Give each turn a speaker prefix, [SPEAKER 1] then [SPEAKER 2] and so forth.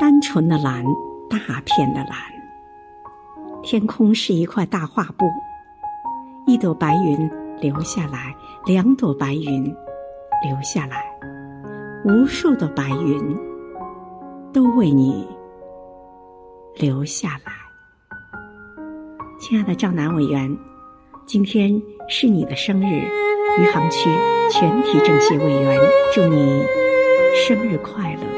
[SPEAKER 1] 单纯的蓝大片的蓝。天空是一块大画布一朵白云留下来两朵白云留下来无数的白云都为你留下来。亲爱的赵楠委员今天是你的生日余杭区全体政协委员祝你生日快乐。